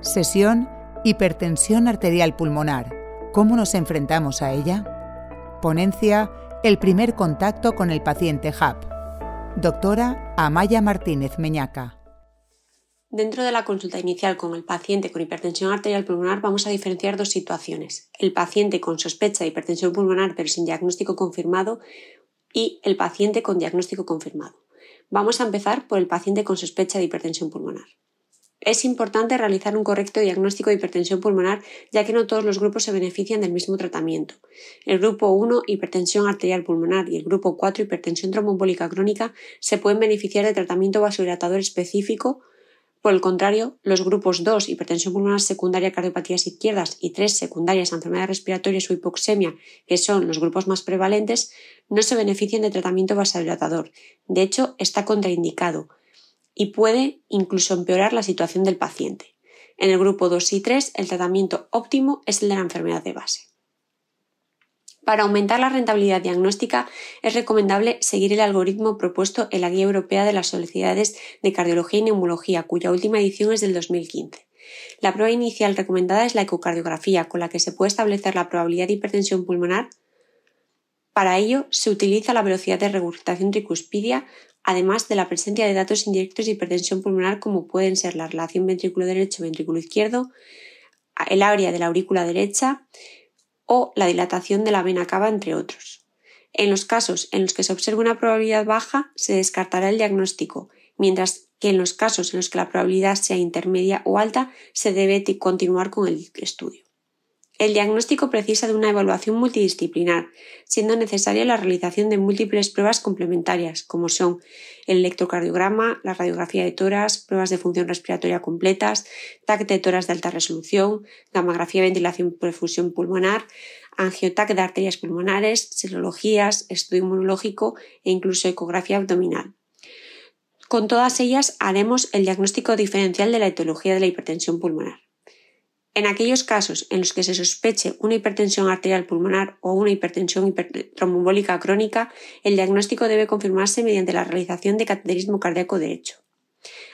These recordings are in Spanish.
Sesión Hipertensión arterial pulmonar. ¿Cómo nos enfrentamos a ella? Ponencia El primer contacto con el paciente HAP. Doctora Amaya Martínez Meñaca. Dentro de la consulta inicial con el paciente con hipertensión arterial pulmonar vamos a diferenciar dos situaciones. El paciente con sospecha de hipertensión pulmonar pero sin diagnóstico confirmado y el paciente con diagnóstico confirmado. Vamos a empezar por el paciente con sospecha de hipertensión pulmonar. Es importante realizar un correcto diagnóstico de hipertensión pulmonar ya que no todos los grupos se benefician del mismo tratamiento. El grupo 1, hipertensión arterial pulmonar, y el grupo 4, hipertensión tromboembólica crónica, se pueden beneficiar de tratamiento vasodilatador específico por el contrario, los grupos 2, hipertensión pulmonar secundaria, cardiopatías izquierdas y 3, secundarias, enfermedades respiratorias o hipoxemia, que son los grupos más prevalentes, no se benefician de tratamiento vasodilatador. De hecho, está contraindicado y puede incluso empeorar la situación del paciente. En el grupo 2 y 3, el tratamiento óptimo es el de la enfermedad de base. Para aumentar la rentabilidad diagnóstica es recomendable seguir el algoritmo propuesto en la Guía Europea de las Sociedades de Cardiología y Neumología, cuya última edición es del 2015. La prueba inicial recomendada es la ecocardiografía, con la que se puede establecer la probabilidad de hipertensión pulmonar. Para ello se utiliza la velocidad de regurgitación tricuspidia, además de la presencia de datos indirectos de hipertensión pulmonar como pueden ser la relación ventrículo derecho-ventrículo izquierdo, el área de la aurícula derecha, o la dilatación de la vena cava, entre otros. En los casos en los que se observa una probabilidad baja, se descartará el diagnóstico, mientras que en los casos en los que la probabilidad sea intermedia o alta, se debe continuar con el estudio. El diagnóstico precisa de una evaluación multidisciplinar, siendo necesaria la realización de múltiples pruebas complementarias, como son el electrocardiograma, la radiografía de toras, pruebas de función respiratoria completas, TAC de toras de alta resolución, gamografía ventilación perfusión pulmonar, angiotac de arterias pulmonares, serologías, estudio inmunológico e incluso ecografía abdominal. Con todas ellas haremos el diagnóstico diferencial de la etiología de la hipertensión pulmonar. En aquellos casos en los que se sospeche una hipertensión arterial pulmonar o una hipertensión tromboembólica crónica, el diagnóstico debe confirmarse mediante la realización de cateterismo cardíaco derecho.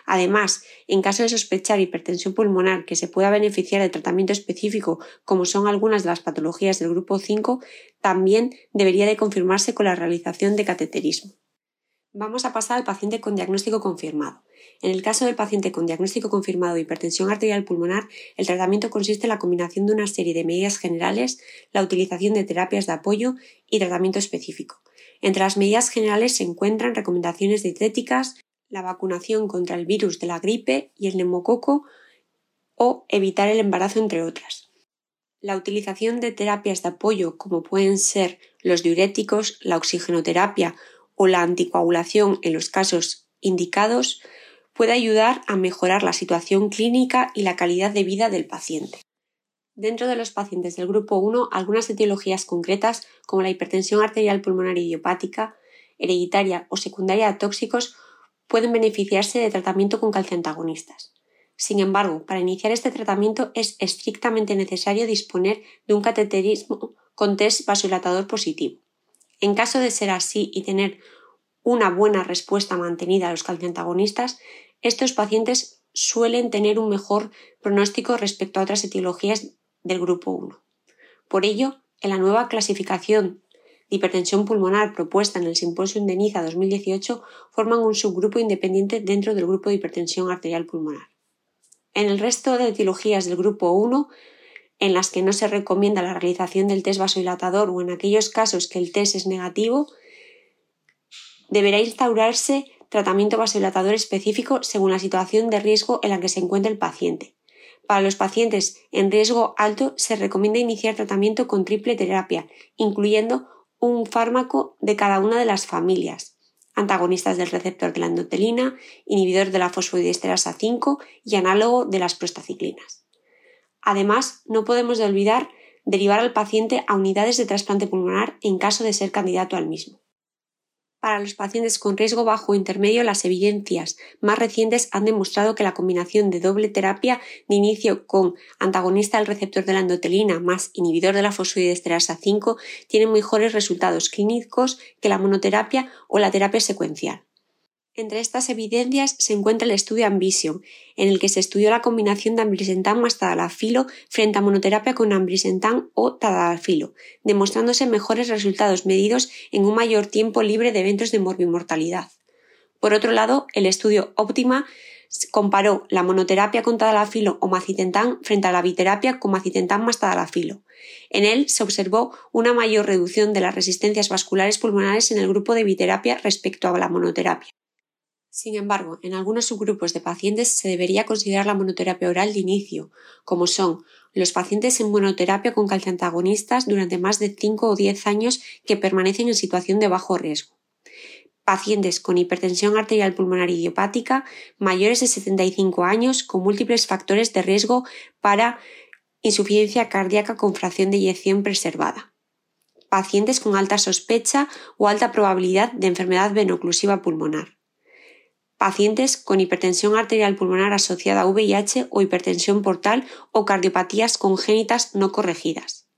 Además, en caso de sospechar hipertensión pulmonar que se pueda beneficiar de tratamiento específico, como son algunas de las patologías del grupo 5, también debería de confirmarse con la realización de cateterismo. Vamos a pasar al paciente con diagnóstico confirmado. En el caso del paciente con diagnóstico confirmado de hipertensión arterial pulmonar, el tratamiento consiste en la combinación de una serie de medidas generales, la utilización de terapias de apoyo y tratamiento específico. Entre las medidas generales se encuentran recomendaciones dietéticas, la vacunación contra el virus de la gripe y el neumococo o evitar el embarazo, entre otras. La utilización de terapias de apoyo como pueden ser los diuréticos, la oxigenoterapia o la anticoagulación en los casos indicados puede ayudar a mejorar la situación clínica y la calidad de vida del paciente. Dentro de los pacientes del grupo 1, algunas etiologías concretas, como la hipertensión arterial pulmonar idiopática, hereditaria o secundaria a tóxicos, pueden beneficiarse de tratamiento con calciantagonistas. Sin embargo, para iniciar este tratamiento es estrictamente necesario disponer de un cateterismo con test vasodilatador positivo. En caso de ser así y tener una buena respuesta mantenida a los calciantagonistas, estos pacientes suelen tener un mejor pronóstico respecto a otras etiologías del grupo 1. Por ello, en la nueva clasificación de hipertensión pulmonar propuesta en el Simposio de Niza 2018 forman un subgrupo independiente dentro del grupo de hipertensión arterial pulmonar. En el resto de etiologías del grupo 1 en las que no se recomienda la realización del test vasodilatador o en aquellos casos que el test es negativo, deberá instaurarse tratamiento vasodilatador específico según la situación de riesgo en la que se encuentra el paciente. Para los pacientes en riesgo alto se recomienda iniciar tratamiento con triple terapia, incluyendo un fármaco de cada una de las familias, antagonistas del receptor de la endotelina, inhibidor de la fosfodiesterasa 5 y análogo de las prostaciclinas. Además, no podemos olvidar derivar al paciente a unidades de trasplante pulmonar en caso de ser candidato al mismo. Para los pacientes con riesgo bajo o intermedio, las evidencias más recientes han demostrado que la combinación de doble terapia de inicio con antagonista del receptor de la endotelina más inhibidor de la fosfodiesterasa 5 tiene mejores resultados clínicos que la monoterapia o la terapia secuencial. Entre estas evidencias se encuentra el estudio Ambition, en el que se estudió la combinación de ambrisentan más tadalafilo frente a monoterapia con ambrisentan o tadalafilo, demostrándose mejores resultados medidos en un mayor tiempo libre de eventos de morbimortalidad. Por otro lado, el estudio Optima comparó la monoterapia con tadalafilo o macitentan frente a la biterapia con macitentan más tadalafilo. En él se observó una mayor reducción de las resistencias vasculares pulmonares en el grupo de biterapia respecto a la monoterapia. Sin embargo, en algunos subgrupos de pacientes se debería considerar la monoterapia oral de inicio, como son los pacientes en monoterapia con calciantagonistas durante más de 5 o 10 años que permanecen en situación de bajo riesgo pacientes con hipertensión arterial pulmonar idiopática mayores de 75 años con múltiples factores de riesgo para insuficiencia cardíaca con fracción de eyección preservada. Pacientes con alta sospecha o alta probabilidad de enfermedad venoclusiva pulmonar. Pacientes con hipertensión arterial pulmonar asociada a VIH o hipertensión portal o cardiopatías congénitas no corregidas.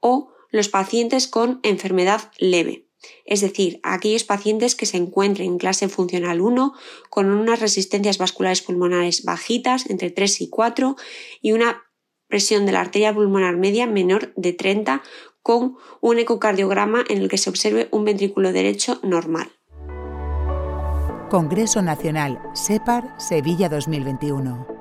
O los pacientes con enfermedad leve es decir, aquellos pacientes que se encuentren en clase funcional 1 con unas resistencias vasculares pulmonares bajitas, entre 3 y 4, y una presión de la arteria pulmonar media menor de 30, con un ecocardiograma en el que se observe un ventrículo derecho normal. Congreso Nacional SEPAR Sevilla 2021.